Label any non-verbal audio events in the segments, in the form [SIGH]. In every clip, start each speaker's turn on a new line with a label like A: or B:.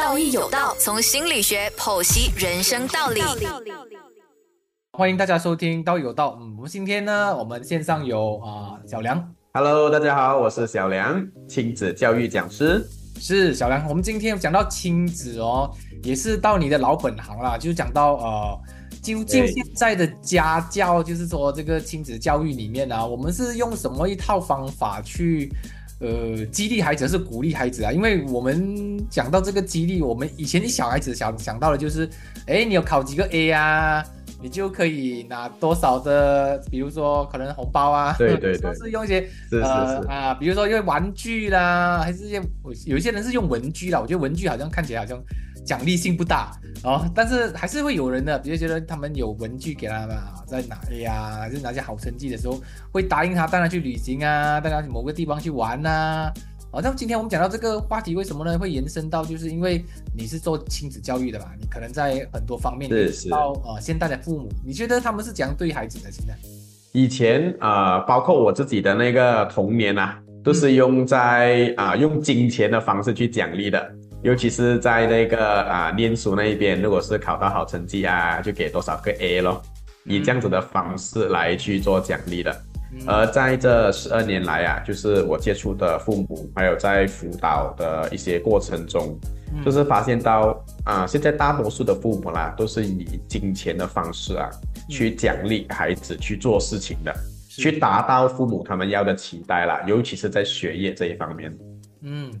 A: 道义有道，从心理学剖析人生道理。
B: 欢迎大家收听《道义有道》。嗯，我们今天呢，我们线上有啊、小梁
C: ，Hello，大家好，我是小梁，亲子教育讲师。
B: 是小梁。我们今天讲到亲子哦，也是到你的老本行啦，就讲到呃，究竟
C: 对
B: 现在的家教，就是说这个亲子教育里面啊，我们是用什么一套方法去呃激励孩子，是鼓励孩子啊？因为我们讲到这个激励，我们以前小孩子想想到的就是，哎，你有考几个 A 啊？你就可以拿多少的，比如说可能红包啊，
C: 对对 [LAUGHS] 对
B: 都是用一些
C: 是是是，
B: 呃啊，比如说用玩具啦，还是一些有一些人是用文具啦，我觉得文具好像看起来好像奖励性不大哦，但是还是会有人的，比如觉得他们有文具给他们啊，在拿哎呀，还是拿些好成绩的时候，会答应他带他去旅行啊，带他去某个地方去玩呐、好、像今天我们讲到这个话题，为什么呢？会延伸到，就是因为你是做亲子教育的嘛，你可能在很多方面
C: 是
B: 你知道呃现代的父母，你觉得他们是怎样对孩子的？现在？
C: 以前啊、呃包括我自己的那个童年啊，都是用在啊、用金钱的方式去奖励的，尤其是在那个啊、念书那一边，如果是考到好成绩啊，就给多少个 A 咯，以这样子的方式来去做奖励的。
B: 嗯。
C: 而在这十二年来啊，就是我接触的父母，还有在辅导的一些过程中，
B: 嗯。
C: 就是发现到啊、现在大多数的父母啦，都是以金钱的方式啊，去奖励孩子去做事情的，去达到父母他们要的期待啦，尤其是在学业这一方面。
B: 嗯，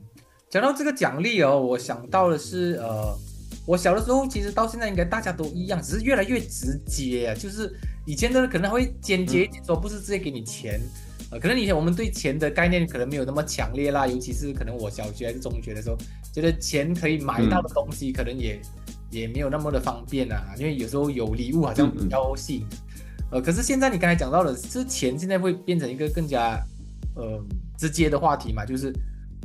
B: 讲到这个奖励哦，我想到的是，呃，我小的时候其实到现在应该大家都一样，只是越来越直接啊。就是以前的人可能会间接一点说，不是直接给你钱，呃，可能以前我们对钱的概念可能没有那么强烈啦，尤其是可能我小学还是中学的时候，觉得钱可以买到的东西，可能也也没有那么的方便啊，因为有时候有礼物好像比较吸引。呃，可是现在你刚才讲到的，这钱现在会变成一个更加呃直接的话题嘛，就是，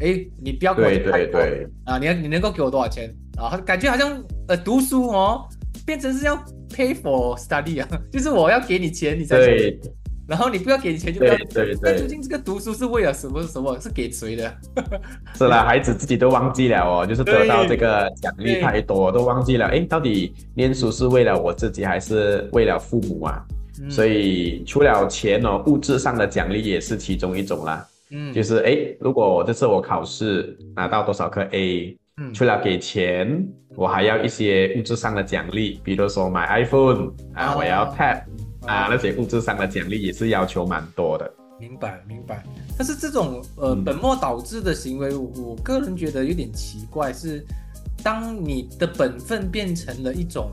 B: 哎，你不要给我太多
C: 对对，
B: 啊，你要你能够给我多少钱啊？感觉好像呃读书哦，变成是要 pay for study 啊，[LAUGHS] 就是我要给你钱你才学
C: 对
B: 然后你不要给你钱就不要
C: 对对
B: 那究，竟这个读书是为了什么什么？是给谁的？[LAUGHS]
C: 是啦，孩子自己都忘记了哦，就是得到
B: 对
C: 这个奖励太多，都忘记了，哎，到底念书是为了我自己还是为了父母啊？
B: 嗯
C: 所以除了钱哦，物质上的奖励也是其中一种啦。
B: 嗯。
C: 就是诶，如果我这次我考试拿到多少颗 A，
B: 嗯。
C: 除了给钱，我还要一些物质上的奖励，比如说买 iPhone 啊，
B: 哦。
C: 我要 Tab 啊，
B: 哦。
C: 那些物质上的奖励也是要求蛮多的。
B: 明白明白，但是这种呃
C: 嗯。
B: 本末倒置的行为，我我个人觉得有点奇怪，是当你的本分变成了一种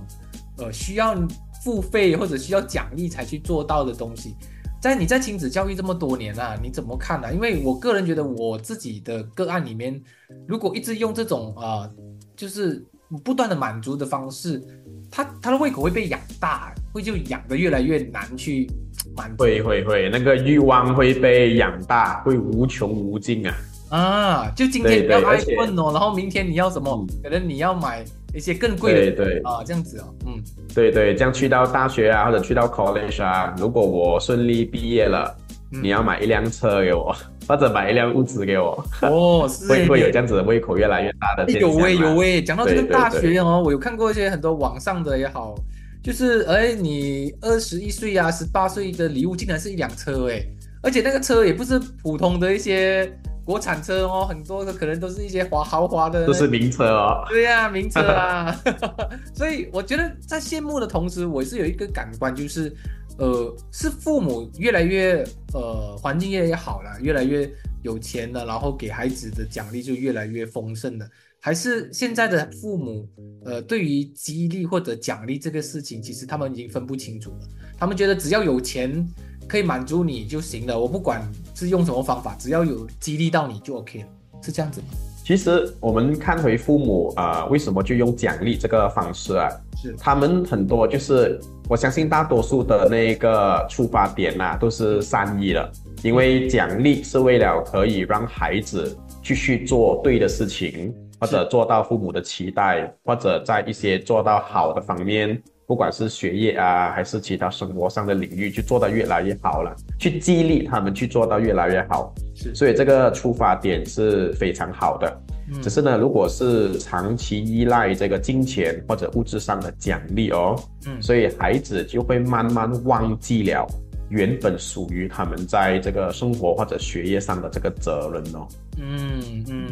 B: 呃需要付费或者需要奖励才去做到的东西，在你在亲子教育这么多年啊，你怎么看呢、因为我个人觉得我自己的个案里面，如果一直用这种啊、呃就是不断的满足的方式，他他的胃口会被养大，会就养的越来越难去满足。
C: 会会会，那个欲望会被养大，会无穷无尽啊。
B: 啊，就今天要
C: 对而且
B: iPhone 哦，然后明天你要什么？
C: 嗯
B: 可能你要买一些更贵的
C: 对对。
B: 啊，这样子哦，嗯。
C: 对对，这样去到大学啊，或者去到 college 啊，如果我顺利毕业了，
B: 嗯。
C: 你要买一辆车给我，[LAUGHS] 或者买一辆屋子给我，
B: 哦，是。
C: 会会有这
B: 样。
C: 子的胃口越来越大的。
B: 有喂有喂，讲到这个大学哦，我有看过一些很多网上的也好，就是哎，你二十一岁啊，十八岁的礼物竟然是一辆车哎，而且那个车也不是普通的一些国产车哦，很多的可能都是一些华豪华的，
C: 都是名车哦。
B: 对呀、名车啊，[LAUGHS] [LAUGHS] 所以我觉得在羡慕的同时，我是有一个感官，就是，呃，是父母越来越呃环境越来越好了，越来越有钱了，然后给孩子的奖励就越来越丰盛了，还是现在的父母呃对于激励或者奖励这个事情，其实他们已经分不清楚了，他们觉得只要有钱可以满足你就行了，我不管是用什么方法，只要有激励到你就 OK 了，是这样子吗？
C: 其实我们看回父母啊、呃为什么就用奖励这个方式啊？
B: 是，
C: 他们很多就是，我相信大多数的那个出发点呐、都是善意的，因为奖励是为了可以让孩子继续做对的事情，或者做到父母的期待，或者在一些做到好的方面，不管是学业啊，还是其他生活上的领域，去做到越来越好了，去激励他们去做到越来越好。
B: 是，
C: 所以这个出发点是非常好的。只是呢，如果是长期依赖这个金钱或者物质上的奖励哦，
B: 嗯
C: 所以孩子就会慢慢忘记了原本属于他们在这个生活或者学业上的这个责任哦。
B: 嗯嗯，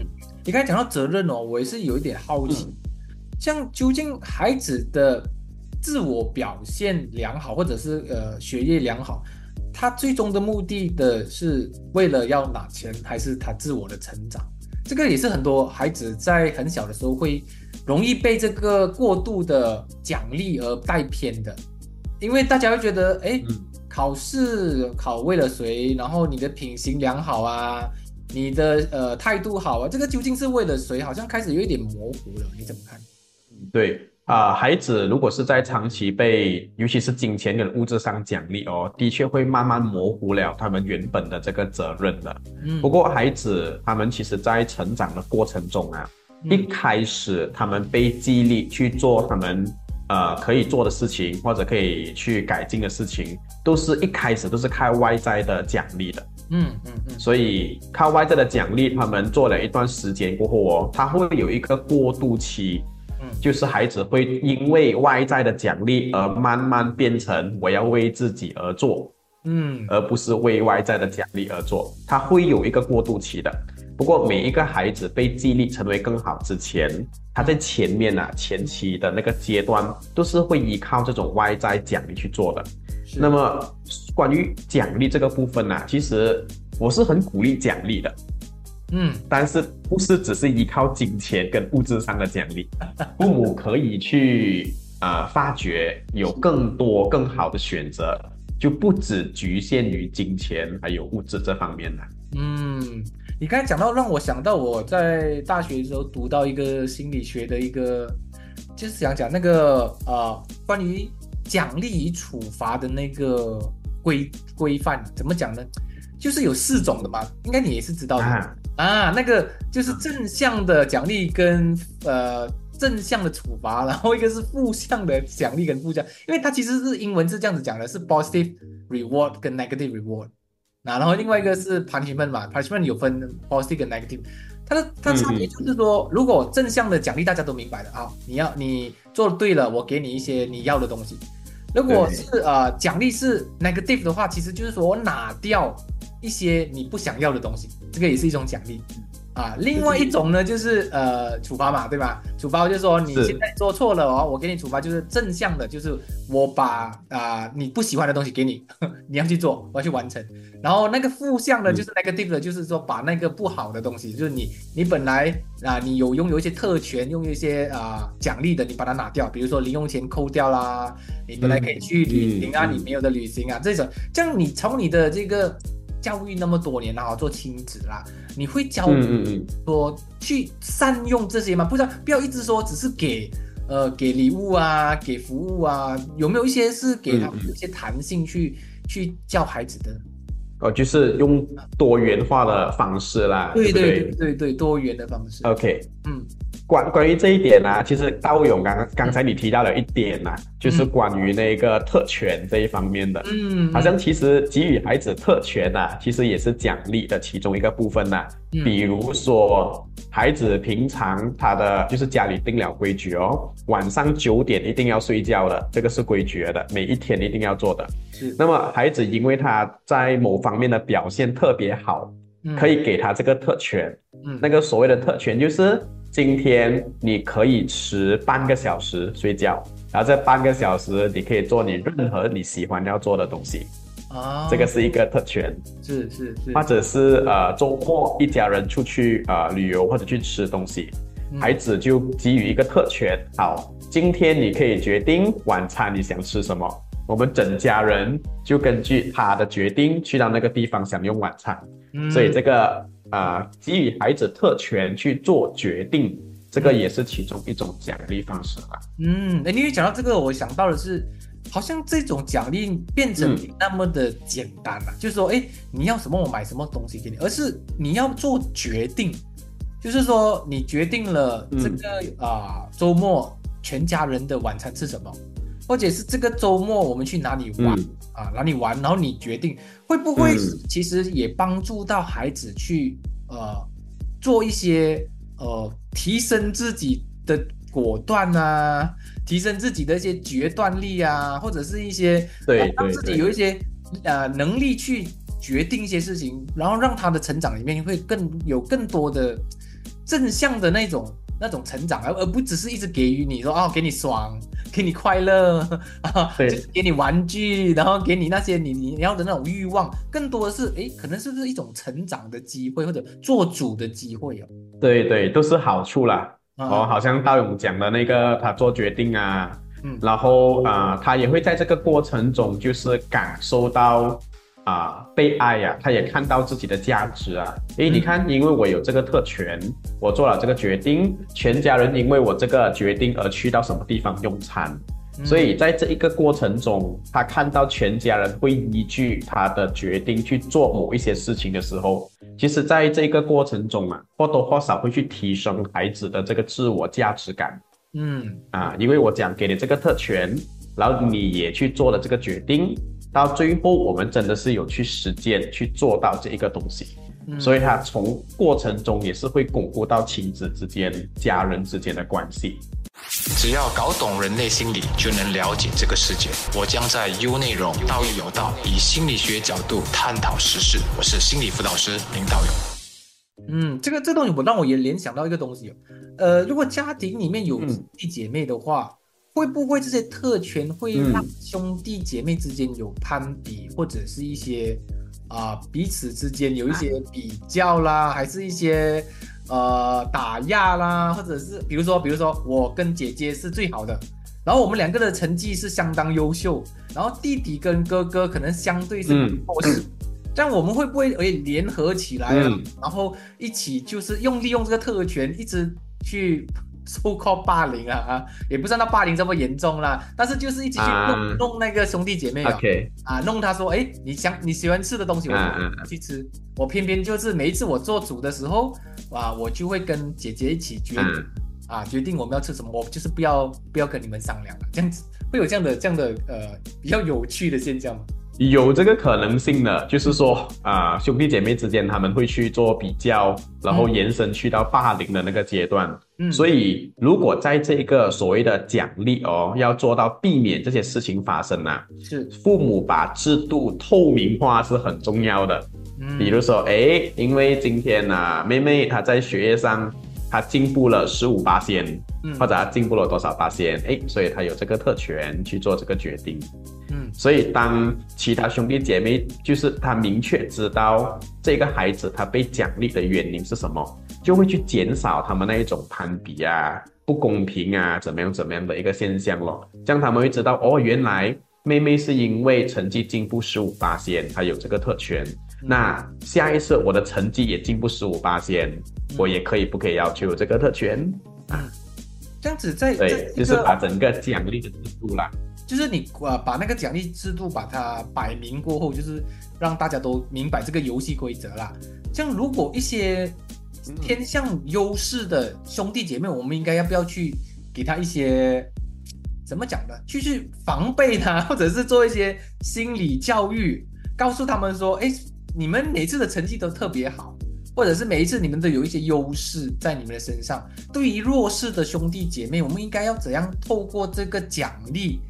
B: 你刚才讲到责任哦，我也是有一点好奇，像究竟孩子的自我表现良好，或者是呃学业良好，他最终的目的的是为了要拿钱，还是他自我的成长？这个也是很多孩子在很小的时候会容易被这个过度的奖励而带偏的，因为大家会觉得，哎，
C: 嗯
B: 考试考为了谁？然后你的品行良好啊，你的呃态度好啊，这个究竟是为了谁？好像开始有一点模糊了，你怎么看？
C: 对啊、孩子如果是在长期被，尤其是金钱跟物质上奖励哦，的确会慢慢模糊了他们原本的这个责任的。
B: 嗯，
C: 不过孩子他们其实在成长的过程中啊，
B: 嗯
C: 一开始他们被激励去做他们呃可以做的事情，或者可以去改进的事情，都是一开始都是靠外在的奖励的。
B: 嗯嗯嗯
C: 所以靠外在的奖励，他们做了一段时间过后哦，他会有一个过渡期，
B: 嗯
C: 就是孩子会因为外在的奖励而慢慢变成我要为自己而做，
B: 嗯
C: 而不是为外在的奖励而做，他会有一个过渡期的。不过每一个孩子被激励成为更好之前，他在前面啊前期的那个阶段都是会依靠这种外在奖励去做的。那么关于奖励这个部分呢、其实我是很鼓励奖励的，
B: 嗯
C: 但是不是只是依靠金钱跟物质上的奖励，[LAUGHS] 父母可以去啊、呃发掘有更多更好的选择，就不只局限于金钱还有物质这方面了。
B: 嗯，你刚才讲到，让我想到我在大学的时候读到一个心理学的一个，就是想讲那个呃，关于奖励与处罚的那个规规范，怎么讲呢？就是有四种的嘛，应该你也是知道的
C: 啊，
B: 啊，那个就是正向的奖励跟呃正向的处罚，然后一个是负向的奖励跟负向，因为它其实是英文是这样子讲的，是 positive reward 跟 negative reward。那然后另外一个是 punishment 嘛，punishment 有分 positive 跟 negative，它的它差别就是说，如果正向的奖励大家都明白的啊，你要你做对了，我给你一些你要的东西。如果是呃奖励是 negative 的话，其实就是说我拿掉一些你不想要的东西，这个也是一种奖励啊。另外一种呢，就是呃处罚嘛，对吧？处罚就是说你现在做错了哦，我给你处罚，就是正向的，就是我把啊、你不喜欢的东西给你，[LAUGHS] 你要去做，我要去完成。然后那个负向的，
C: 嗯
B: 就是 negative 的，就是说把那个不好的东西，就是你你本来啊、你有拥有一些特权，拥有一些啊、奖励的，你把它拿掉，比如说零用钱扣掉啦，你本来可以去旅行啊，
C: 嗯嗯
B: 你没有的旅行啊，这种，这样你从你的这个教育那么多年然后，做亲子啦，你会教
C: 嗯嗯嗯，
B: 说去善用这些吗？不知道，不要一直说只是给呃给礼物啊，给服务啊，有没有一些是给他们一些弹性去、去教孩子的？
C: 哦，就是用多元化的方式啦，
B: 对对
C: 对
B: 对对，多元的方式。
C: OK，
B: 嗯
C: 关关于这一点呢、其实道勇刚刚刚才你提到了一点呐、就是
B: 嗯
C: 关于那个特权这一方面的。
B: 嗯，
C: 好像其实给予孩子特权呐、其实也是奖励的其中一个部分呐、
B: 嗯
C: 比如说，孩子平常他的就是家里定了规矩哦，晚上九点一定要睡觉的，这个是规矩的，每一天一定要做的。
B: 是
C: 那么孩子因为他在某方面的表现特别好，
B: 嗯
C: 可以给他这个特权。
B: 嗯
C: 那个所谓的特权就是今天你可以迟半个小时睡觉，然后这半个小时你可以做你任何你喜欢要做的东西，
B: 啊，
C: 这个是一个特权。
B: 是是是，
C: 或者是呃周末一家人出去呃旅游或者去吃东西，
B: 嗯。
C: 孩子就给予一个特权，好，今天你可以决定晚餐你想吃什么，我们整家人就根据他的决定去到那个地方享用晚餐。
B: 嗯。
C: 所以这个呃给予孩子特权去做决定，这个也是其中一种奖励方式吧。
B: 嗯，哎，因为讲到这个，我想到的是，好像这种奖励变成那么的简单了、就是说，哎，你要什么我买什么东西给你，而是你要做决定，就是说你决定了这个啊、周末全家人的晚餐吃什么，或者是这个周末我们去哪里玩、
C: 嗯。
B: 啊，哪里玩，然后你决定会不会
C: 嗯。
B: 其实也帮助到孩子去呃做一些呃提升自己的果断啊，提升自己的一些决断力啊，或者是一些
C: 对
B: 呃让自己有一些呃能力去决定一些事情，然后让他的成长里面会更有更多的正向的那种那种成长，而而不只是一直给予你说哦，给你爽，给你快乐 [LAUGHS] 啊，
C: 对
B: 就是给你玩具，然后给你那些你你要的那种欲望，更多的是哎，可能是不是一种成长的机会或者做主的机会哦。
C: 对对，都是好处啦。
B: 啊
C: 哦，好像道勇讲的那个，他做决定啊，
B: 嗯
C: 然后啊、他也会在这个过程中，就是感受到啊、被爱呀、他也看到自己的价值啊。诶，你看，因为我有这个特权，我做了这个决定，全家人因为我这个决定而去到什么地方用餐，
B: 嗯。
C: 所以在这一个过程中，他看到全家人会依据他的决定去做某一些事情的时候，其实在这个过程中啊，或多或少会去提升孩子的这个自我价值感。
B: 嗯。
C: 啊，因为我讲给你这个特权，然后你也去做了这个决定，到最后我们真的是有去实践去做到这一个东西，
B: 嗯，
C: 所以他从过程中也是会巩固到亲子之间、家人之间的关系。
D: 只要搞懂人类心理，就能了解这个世界。我将在 U 内容道义有道，以心理学角度探讨时事。我是心理辅导师林道勇。
B: 嗯，这个这东西我让我也联想到一个东西哦，呃，如果家庭里面有
C: 嗯
B: 兄弟姐妹的话，会不会这些特权会
C: 嗯
B: 让兄弟姐妹之间有攀比，或者是一些啊、彼此之间有一些比较啦，还是一些呃打压啦，或者是比如说比如说我跟姐姐是最好的，然后我们两个的成绩是相当优秀，然后弟弟跟哥哥可能相对是
C: 嗯
B: 弱势。这样我们会不会诶联合起来啊？
C: 嗯
B: 然后一起就是用利用这个特权，一直去 so called 霸凌啊啊，也不算到霸凌这么严重啦，但是就是一起去弄、
C: 啊
B: 弄那个兄弟姐妹啊
C: OK，
B: 啊，弄他说，哎，你想你喜欢吃的东西，我就去吃。我偏偏就是每一次我做主的时候，啊，我就会跟姐姐一起决啊，决定我们要吃什么，我就是不要不要跟你们商量了，这样子会有这样的这样的呃比较有趣的现象吗？
C: 有这个可能性的，就是说啊、兄弟姐妹之间他们会去做比较，然后延伸去到霸凌的那个阶段。
B: 嗯，
C: 所以，如果在这个所谓的奖励哦，要做到避免这些事情发生啊，
B: 是，
C: 父母把制度透明化是很重要的。
B: 嗯，
C: 比如说，哎，因为今天呢、啊，妹妹她在学业上她进步了十五八仙，
B: 嗯
C: 或者他进步了多少八仙，哎，所以他有这个特权去做这个决定。
B: 嗯
C: 所以，当其他兄弟姐妹就是他明确知道这个孩子他被奖励的原因是什么，就会去减少他们那一种攀比啊、不公平啊、怎么样怎么样的一个现象咯。这样他们会知道哦，原来妹妹是因为成绩进步十五八仙，她有这个特权。那下一次我的成绩也进步十五八线，我也可以不可以要求有这个特权啊？
B: 这样子在在
C: 对，就是把整个奖励的制度啦。
B: 就是你呃把那个奖励制度把它摆明过后，就是让大家都明白这个游戏规则啦。像如果一些偏向优势的兄弟姐妹，我们应该要不要去给他一些怎么讲呢？去去防备他，或者是做一些心理教育，告诉他们说，哎，你们每次的成绩都特别好，或者是每一次你们都有一些优势在你们的身上。对于弱势的兄弟姐妹，我们应该要怎样透过这个奖励，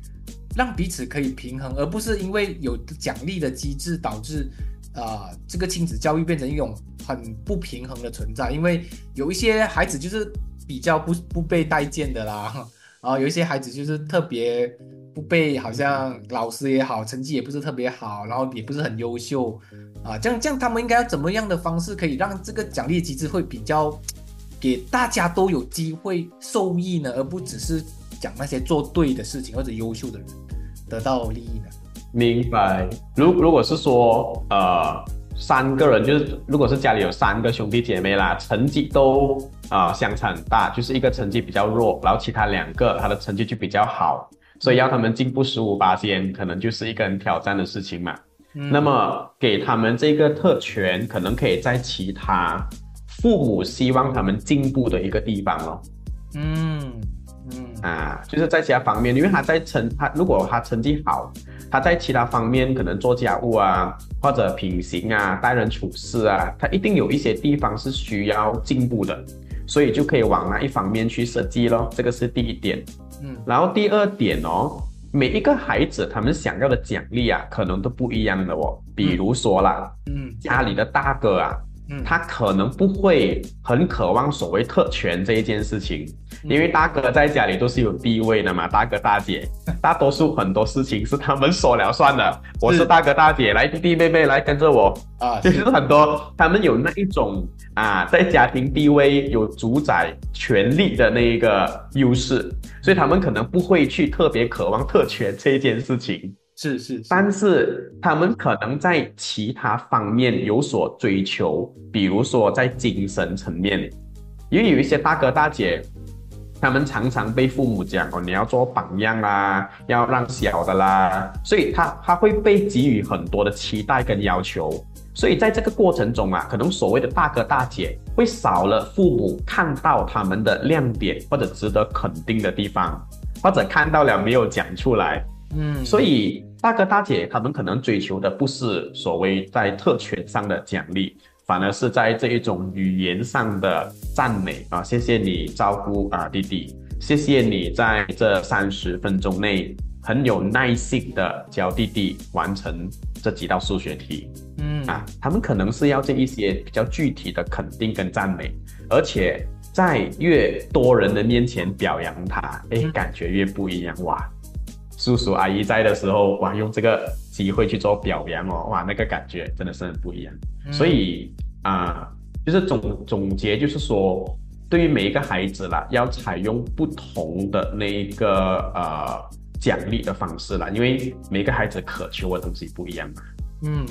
B: 让彼此可以平衡，而不是因为有奖励的机制导致。啊、这个亲子教育变成一种很不平衡的存在，因为有一些孩子就是比较不不被待见的啦，然后有一些孩子就是特别不被，好像老师也好，成绩也不是特别好，然后也不是很优秀啊，这样这样他们应该要怎么样的方式可以让这个奖励机制会比较给大家都有机会受益呢，而不只是讲那些做对的事情或者优秀的人得到利益呢？
C: 明白。如如果是说，呃，三个人就是，如果是家里有三个兄弟姐妹啦，成绩都啊、相差很大，就是一个成绩比较弱，然后其他两个他的成绩就比较好，所以要他们进步十五八仙，可能就是一个很挑战的事情嘛。
B: 嗯
C: 那么给他们这个特权，可能可以在其他父母希望他们进步的一个地方咯。
B: 嗯嗯
C: 啊，就是在其他方面，因为他在成他如果他成绩好，他在其他方面可能做家务啊，或者品行啊、待人处事啊，他一定有一些地方是需要进步的。所以就可以往那一方面去设计咯。这个是第一点。
B: 嗯。
C: 然后第二点哦，每一个孩子他们想要的奖励啊，可能都不一样的哦。比如说啦，
B: 嗯。
C: 家里的大哥啊，
B: 嗯，
C: 他可能不会很渴望所谓特权这一件事情，因为大哥在家里都是有地位的嘛，大哥大姐，[LAUGHS] 大多数很多事情是他们说了算的。我是大哥大姐，来弟弟妹妹来跟着我，
B: 啊
C: 就是很多他们有那一种啊，在家庭地位有主宰权力的那一个优势，所以他们可能不会去特别渴望特权这一件事情。
B: 是是是，
C: 但是他们可能在其他方面有所追求，比如说在精神层面，因为有一些大哥大姐，他们常常被父母讲哦，你要做榜样啦，要让小的啦，所以他他会被给予很多的期待跟要求，所以在这个过程中啊，可能所谓的大哥大姐会少了父母看到他们的亮点或者值得肯定的地方，或者看到了没有讲出来，
B: 嗯，
C: 所以大哥大姐他们可能追求的不是所谓在特权上的奖励，反而是在这一种语言上的赞美啊，谢谢你照顾啊弟弟，谢谢你在这三十分钟内很有耐心的教弟弟完成这几道数学题
B: 嗯
C: 啊，他们可能是要这一些比较具体的肯定跟赞美，而且在越多人的面前表扬他，哎，
B: 嗯
C: 感觉越不一样哇。叔叔阿姨在的时候，哇，用这个机会去做表扬哦，哇，那个感觉真的是很不一样。
B: 嗯
C: 所以啊、就是总总结就是说，对于每一个孩子啦，要采用不同的那一个呃奖励的方式啦，因为每个孩子渴求的东西不一样嘛。
B: 嗯，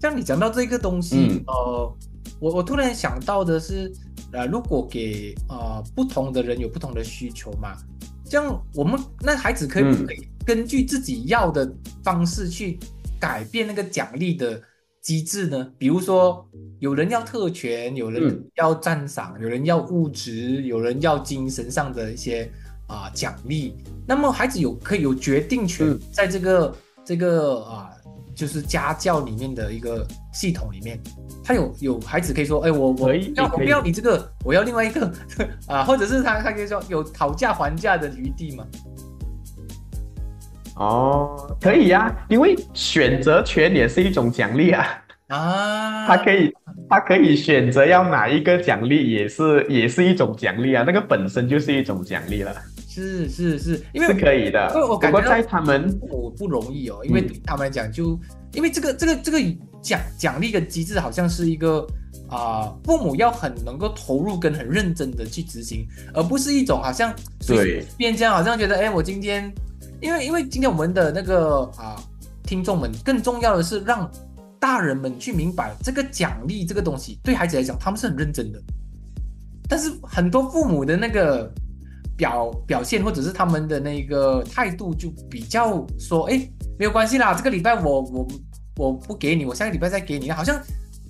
B: 像你讲到这个东西，
C: 嗯
B: 呃，我我突然想到的是，呃，如果给呃不同的人有不同的需求嘛，这样我们那孩子可以不
C: 嗯
B: 可以根据自己要的方式去改变那个奖励的机制呢？比如说，有人要特权，有人
C: 嗯
B: 要赞赏，有人要物质，有人要精神上的一些啊、奖励。那么孩子有可以有决定权
C: 嗯，
B: 在这个这个啊、就是家教里面的一个系统里面，他有有孩子可以说，哎，我我要我不要你这个，我要另外一个 [LAUGHS] 啊，或者是他他可以说有讨价还价的余地嘛？
C: 哦，可以呀、因为选择权也是一种奖励啊。
B: 啊，
C: 他可以，他可以选择要哪一个奖励，也是也是一种奖励啊。那个本身就是一种奖励了，
B: 是是是，因为
C: 是可以的
B: 因为我。感觉
C: 在他们
B: 我不容易哦，因为他们来讲就，因为这个这个这个奖奖励的机制好像是一个啊、父母要很能够投入跟很认真的去执行，而不是一种好像
C: 对
B: 便这样，好像觉得哎，我今天，因为因为今天我们的那个啊、听众们，更重要的是让大人们去明白这个奖励这个东西对孩子来讲，他们是很认真的，但是很多父母的那个表表现或者是他们的那个态度就比较说，哎，没有关系啦，这个礼拜我我我不给你，我下个礼拜再给你，好像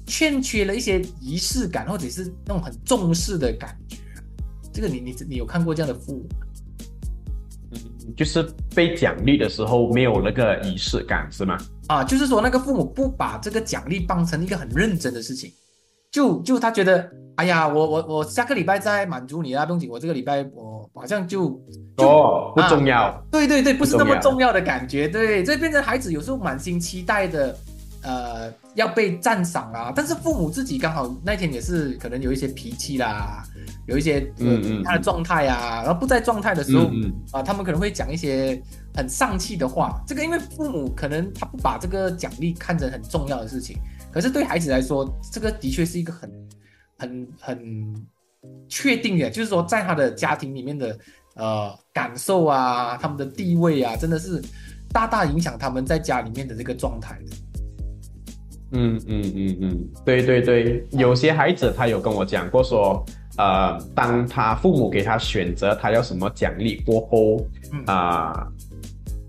B: 欠缺了一些仪式感，或者是那种很重视的感觉。这个你你你有看过这样的父母吗？
C: 就是被奖励的时候没有那个仪式感，是吗？
B: 啊，就是说那个父母不把这个奖励当成一个很认真的事情，就就他觉得，哎呀，我我我下个礼拜再满足你啊，不用紧，我这个礼拜我好像就就
C: 哦，不重要。
B: 对对对，不是那么
C: 重要
B: 的感觉，对，这变成孩子有时候满心期待的，呃，要被赞赏啊，但是父母自己刚好那天也是可能有一些脾气啦，有一些呃
C: 嗯嗯
B: 他的状态啊，然后不在状态的时候，啊，他们可能会讲一些很丧气的话。这个因为父母可能他不把这个奖励看成很重要的事情，可是对孩子来说，这个的确是一个很、很、很确定的，就是说在他的家庭里面的呃感受啊，他们的地位啊，真的是大大影响他们在家里面的这个状态的。
C: 嗯嗯嗯嗯，对对对，有些孩子他有跟我讲过说，呃，当他父母给他选择他要什么奖励过后，
B: 嗯
C: 啊、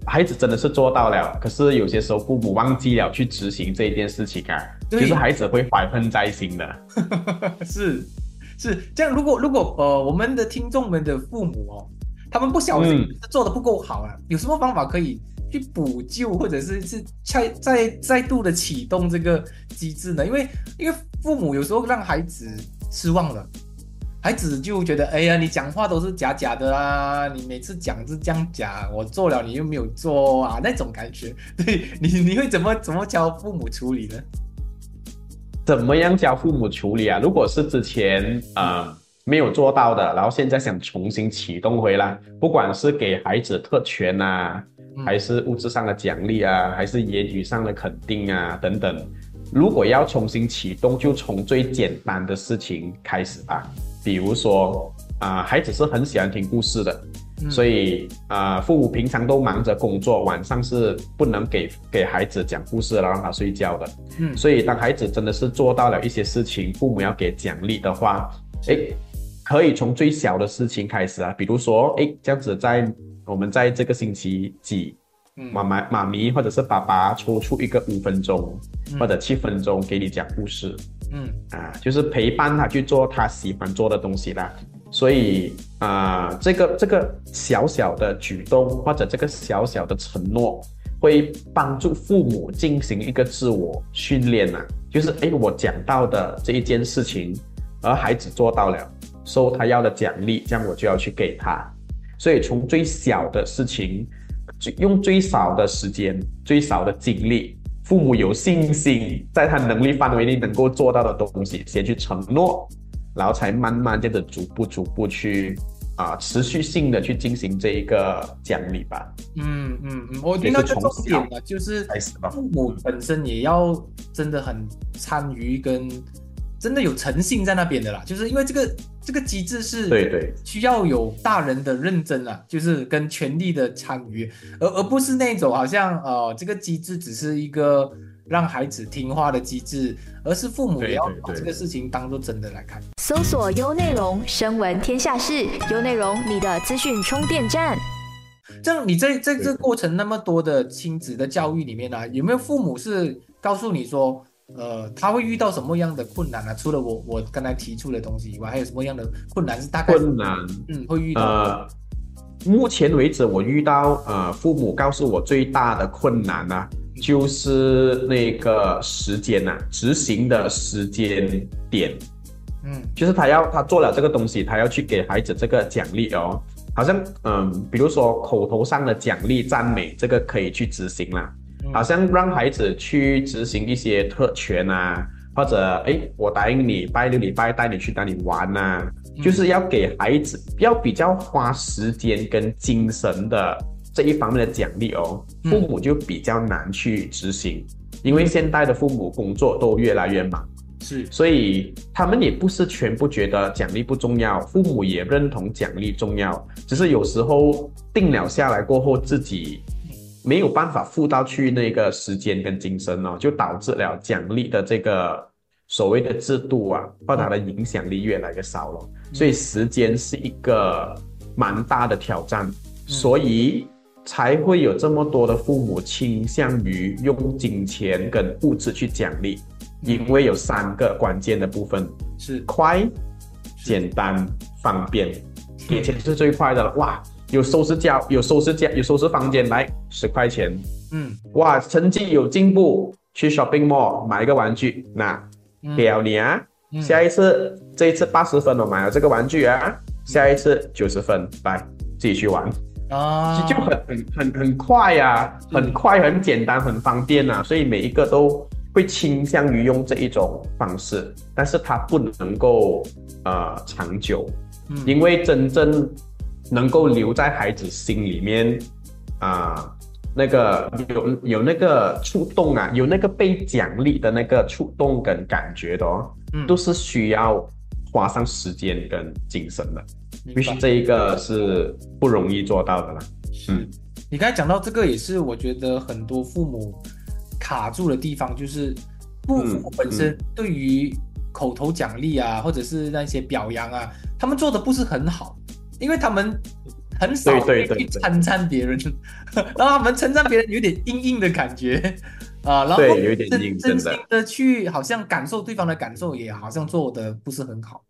C: 孩子真的是做到了，可是有些时候父母忘记了去执行这一件事情啊，
B: 对
C: 就是孩子会怀恨在心的。[LAUGHS]
B: 是是这样。如果如果呃我们的听众们的父母哦，他们不小心
C: 嗯
B: 做的不够好啊，有什么方法可以去补救，或者是是再再再度的启动这个机制呢？因为因为父母有时候让孩子失望了，孩子就觉得，哎呀，你讲话都是假假的啦，你每次讲是这样讲，我做了你又没有做啊，那种感觉，[LAUGHS] 对你你会怎么怎么教父母处理呢？
C: 怎么样教父母处理啊？如果是之前呃没有做到的，然后现在想重新启动回来，不管是给孩子特权啊，还是物质上的奖励啊，还是言语上的肯定啊等等，如果要重新启动，就从最简单的事情开始吧。比如说啊，孩子是很喜欢听故事的。所以啊，父母平常都忙着工作，晚上是不能给给孩子讲故事了，让他睡觉的。嗯，所以当孩子真的是做到了一些事情，父母要给奖励的话，诶，可以从最小的事情开始啊，比如说，诶，这样子在我们在这个星期几，妈妈妈咪或者是爸爸抽出一个五分钟或者七分钟给你讲故事，嗯，啊，就是陪伴他去做他喜欢做的东西啦。所以啊，这个这个小小的举动或者这个小小的承诺，会帮助父母进行一个自我训练呐。就是哎，我讲到的这一件事情，而孩子做到了，收他要的奖励，这样我就要去给他。所以从最小的事情，用最少的时间、最少的精力，父母有信心，在他能力范围内能够做到的东西，先去承诺。然后才慢慢这样子逐步逐步去啊，持续性的去进行这一个奖励吧。
B: 嗯嗯嗯，我听到这重点了，就是父母本身也要真的很参与，跟真的有诚信在那边的啦。就是因为这个这个机制是，
C: 对对，
B: 需要有大人的认真啊，就是跟权力的参与，而而不是那种好像呃，这个机制只是一个。让孩子听话的机制，而是父母也要把这个事情当做真的来看。
A: 搜索优内容，声闻天下事，优内容你的资讯充电站。
B: 这样，你在在这过程那么多的亲子的教育里面呢，有没有父母是告诉你说，呃，他会遇到什么样的困难呢？除了我我刚才提出的东西以外，还有什么样的困难是大概
C: 困难？
B: 嗯，会遇到。
C: 呃，目前为止，我遇到呃，父母告诉我最大的困难呢。就是那个时间呐，执行的时间点，嗯，就是他要他做了这个东西，他要去给孩子这个奖励哦，好像嗯，比如说口头上的奖励赞美，这个可以去执行啦，好像让孩子去执行一些特权啊，或者哎，我答应你拜六礼拜带你去哪里玩呐，就是要给孩子要比较花时间跟精神的。这一方面的奖励哦，父母就比较难去执行，因为现代的父母工作都越来越忙，
B: 是，
C: 所以他们也不是全部觉得奖励不重要，父母也认同奖励重要，只是有时候定了下来过后，自己没有办法付到去那个时间跟精神哦，就导致了奖励的这个所谓的制度啊，或它的影响力越来越少了，所以时间是一个蛮大的挑战，所以。才会有这么多的父母倾向于用金钱跟物质去奖励，因为有三个关键的部分
B: 是
C: 快、简单、方便。给钱是最快的了，哇！有收拾家，有收拾家，有收拾房间，来十块钱。嗯，哇，成绩有进步，去 shopping mall 买一个玩具，那给了你啊。下一次，这一次八十分我买了这个玩具啊，下一次九十分，来自己去玩。啊，就很很很很快呀，很快很简单很方便呐，所以每一个都会倾向于用这一种方式，但是它不能够呃长久，因为真正能够留在孩子心里面啊，那个有有那个触动啊，有那个被奖励的那个触动跟感觉的哦，都是需要花上时间跟精神的。必须这一个是不容易做到的啦。
B: 嗯，你刚才讲到这个，也是我觉得很多父母卡住的地方，就是父母本身对于口头奖励啊，或者是那些表扬啊，他们做的不是很好，因为他们很少去称赞别人，[LAUGHS] 然后他们称赞别人有点硬硬的感觉啊，然后
C: 真
B: 真心的去好像感受对方的感受，也好像做的不是很好。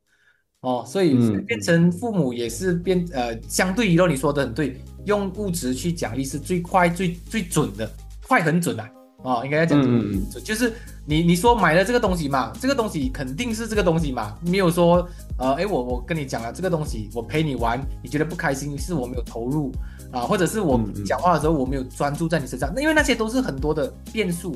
B: 哦，所以变成父母也是变呃，相对于说你说的很对，用物质去奖励是最快最最准的，快很准啊。哦，应该要讲
C: 嗯嗯
B: 就就是你你说买了这个东西嘛，这个东西肯定是这个东西嘛，没有说呃，哎，我我跟你讲了这个东西，我陪你玩，你觉得不开心，是我没有投入啊，或者是我讲话的时候我没有专注在你身上，那因为那些都是很多的变数，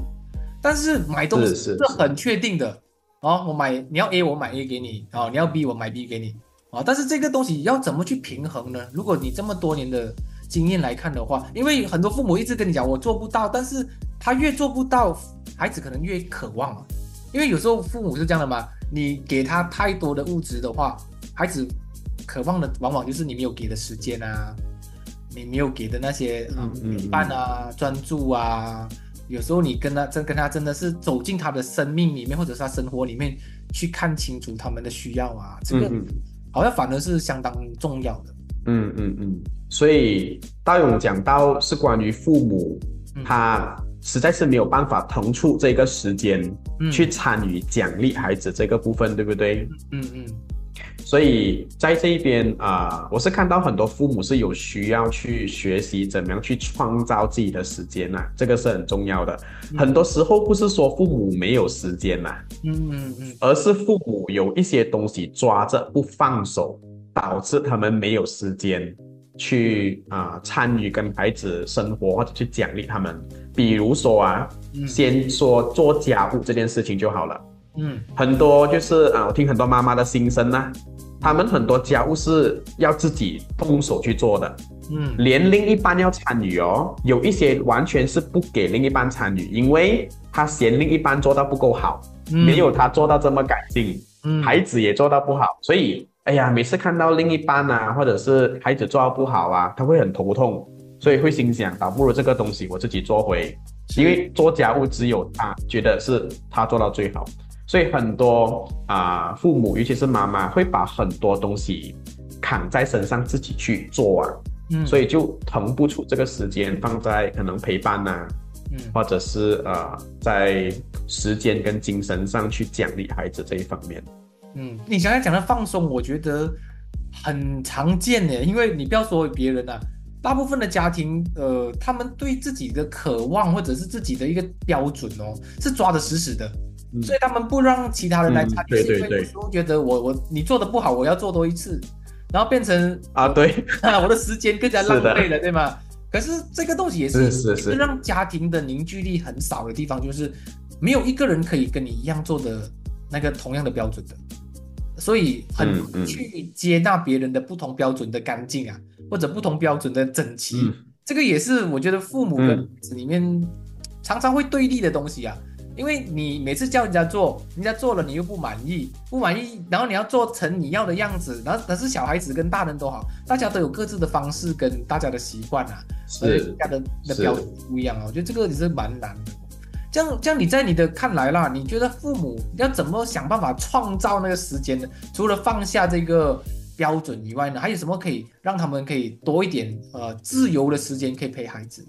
B: 但是买东西
C: 是
B: 很确定的哦，我买你要 A 我买 A 给你哦，你要 B 我买 B 给你啊，但是这个东西要怎么去平衡呢？如果你这么多年的经验来看的话，因为很多父母一直跟你讲我做不到，但是他越做不到，孩子可能越渴望嘛。因为有时候父母是这样的嘛，你给他太多的物质的话，孩子渴望的往往就是你没有给的时间啊，你没有给的那些啊
C: 嗯嗯
B: 陪伴啊、专注啊。有时候你跟他真跟他真的是走进他的生命里面，或者是他生活里面去看清楚他们的需要啊，这个好像反而是相当重要的。
C: 嗯嗯嗯，所以大勇讲到是关于父母，
B: 嗯
C: 他实在是没有办法腾出这个时间
B: 嗯。
C: 去参与奖励孩子这个部分，对不对？
B: 嗯嗯
C: 所以在这一边啊、我是看到很多父母是有需要去学习怎么样去创造自己的时间呐、这个是很重要的。
B: 嗯。
C: 很多时候不是说父母没有时间呐、
B: 嗯嗯嗯。
C: 而是父母有一些东西抓着不放手，导致他们没有时间去啊、参与跟孩子生活或者去奖励他们。比如说啊，
B: 嗯
C: 先说做家务这件事情就好了。
B: 嗯
C: 很多就是啊，我听很多妈妈的心声呐、他们很多家务是要自己动手去做的，
B: 嗯
C: 连另一半要参与哦。有一些完全是不给另一半参与，因为他嫌另一半做到不够好，
B: 嗯
C: 没有他做到这么干净，
B: 嗯
C: 孩子也做到不好，所以哎呀，每次看到另一半啊，或者是孩子做到不好啊，他会很头痛，所以会心想，倒不如这个东西我自己做回，因为做家务只有他觉得是他做到最好，所以很多啊、父母，尤其是妈妈，会把很多东西扛在身上自己去做啊，
B: 嗯。
C: 所以就腾不出这个时间放在可能陪伴呐、啊
B: 嗯
C: 或者是呃在时间跟精神上去奖励孩子这一方面。
B: 嗯，你刚才讲的放松，我觉得很常见呢，因为你不要说别人啊，大部分的家庭，呃，他们对自己的渴望或者是自己的一个标准哦，是抓得死死的，
C: 嗯。
B: 所以他们不让其他人来
C: 嗯
B: 参与，
C: 对对对
B: 是因为有时候觉得我我你做的不好，我要做多一次，然后变成
C: 啊，对，[LAUGHS]
B: 我的时间更加 [LAUGHS] 浪费了，对吗？可是这个东西也是
C: 是是
B: 让家庭的凝聚力很少的地方，就是没有一个人可以跟你一样做的那个同样的标准的，所以很去接纳别人的不同标准的干净啊，或者不同标准的整齐，
C: 嗯
B: 这个也是我觉得父母跟
C: 嗯
B: 孩子里面常常会对立的东西啊。因为你每次叫人家做，人家做了你又不满意，不满意，然后你要做成你要的样子，然后但是小孩子跟大人都好，大家都有各自的方式跟大家的习惯啊，而且
C: 是
B: 大家的的标准不一样啊，我觉得这个也是蛮难的。这样这样，你在你的看来啦，你觉得父母要怎么想办法创造那个时间呢？除了放下这个标准以外呢，还有什么可以让他们可以多一点呃自由的时间可以陪孩子？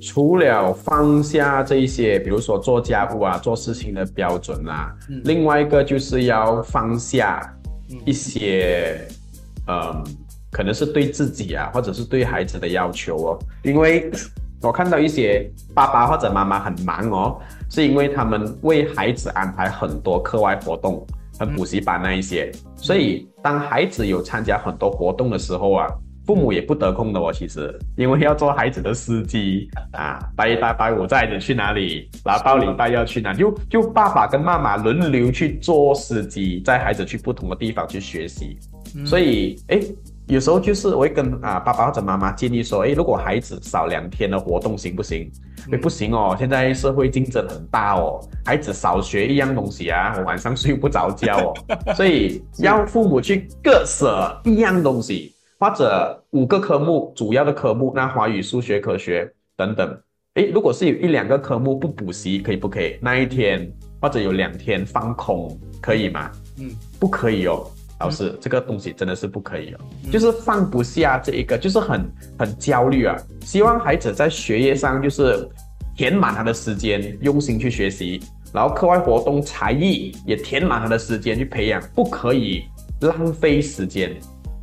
C: 除了放下这一些，比如说做家务啊、做事情的标准啦、
B: 嗯
C: 另外一个就是要放下
B: 嗯
C: 一些，嗯，可能是对自己啊，或者是对孩子的要求哦。因为我看到一些爸爸或者妈妈很忙哦，是因为他们为孩子安排很多课外活动和补习班那一些，所以当孩子有参加很多活动的时候啊。父母也不得空的哦，其实，因为要做孩子的司机啊，拜一、拜拜五载孩子去哪里，然后到礼拜要去哪，就就爸爸跟妈妈轮流去做司机，载孩子去不同的地方去学习。
B: 嗯
C: 所以，哎，有时候就是我会跟啊爸爸或者妈妈建议说，哎，如果孩子少两天的活动行不行？哎，不行哦，现在社会竞争很大哦，孩子少学一样东西啊，我晚上睡不着觉哦，[LAUGHS] 所以要父母去各舍一样东西。或者五个科目，主要的科目，那华语、数学、科学等等。诶，如果是有一两个科目不补习，可以不可以？那一天或者有两天放空，可以吗？
B: 嗯，
C: 不可以哦，老师，这个东西真的是不可以哦，
B: 嗯
C: 就是放不下这一个，就是很很焦虑啊。希望孩子在学业上就是填满他的时间，用心去学习，然后课外活动、才艺也填满他的时间去培养，不可以浪费时间。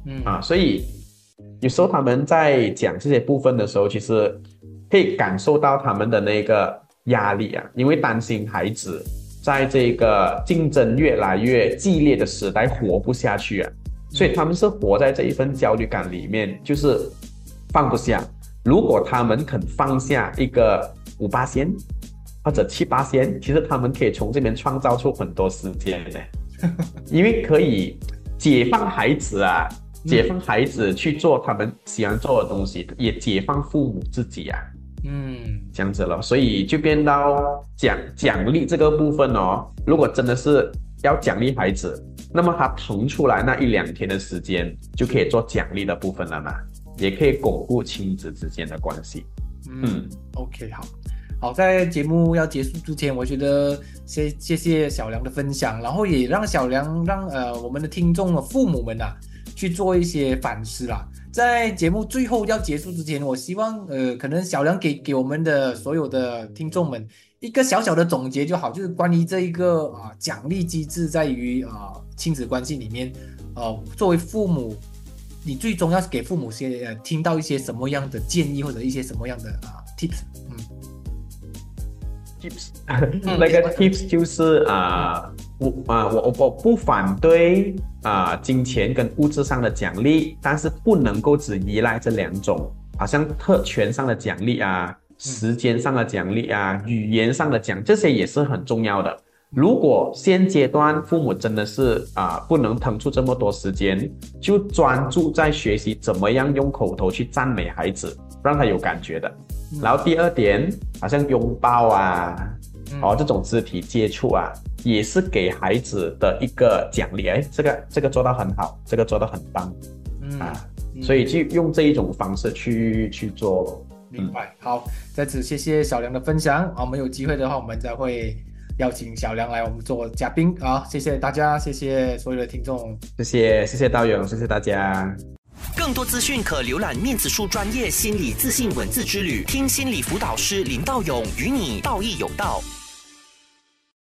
B: 嗯
C: 啊，所以有时候他们在讲这些部分的时候，其实可以感受到他们的那个压力啊，因为担心孩子在这个竞争越来越激烈的时代活不下去啊，所以他们是活在这一份焦虑感里面，就是放不下。如果他们肯放下一个五八线或者七八线，其实他们可以从这边创造出很多时间的，因为可以解放孩子啊，解放孩子去做他们喜欢做的东西，也解放父母自己啊。
B: 嗯，
C: 这样子了，所以就变到奖奖励这个部分哦。如果真的是要奖励孩子，那么他腾出来那一两天的时间，就可以做奖励的部分了嘛，也可以巩固亲子之间的关系。
B: 嗯，OK，好，好，在节目要结束之前，我觉得谢谢谢小梁的分享，然后也让小梁让呃我们的听众的父母们呐去做一些反思啦。在节目最后要结束之前，我希望呃，可能小梁给给我们的所有的听众们一个小小的总结就好，就是关于这一个啊奖励机制，在于啊亲子关系里面，呃，作为父母，你最终要给父母些呃听到一些什么样的建议或者一些什么样的啊 tips，嗯
C: ，tips，[LAUGHS] 那个 tips 就是啊。我啊，我我不反对啊，金钱跟物质上的奖励，但是不能够只依赖这两种，好像特权上的奖励啊，时间上的奖励啊，语言上的奖，这些也是很重要的。如果现阶段父母真的是啊，不能腾出这么多时间，就专注在学习怎么样用口头去赞美孩子，让他有感觉的。然后第二点，好像拥抱啊。哦，这种肢体接触啊，也是给孩子的一个奖励。哎，这个这个做到很好，这个做到很棒，嗯啊，所以就用这一种方式去去做。
B: 明白。好，在此谢谢小梁的分享啊，我们有机会的话，我们再会邀请小梁来我们做嘉宾啊。谢谢大家，谢谢所有的听众，
C: 谢谢谢谢道勇，谢谢大家。
E: 更多资讯可浏览面子书专业心理自信文字之旅，听心理辅导师林道勇与你道义有道。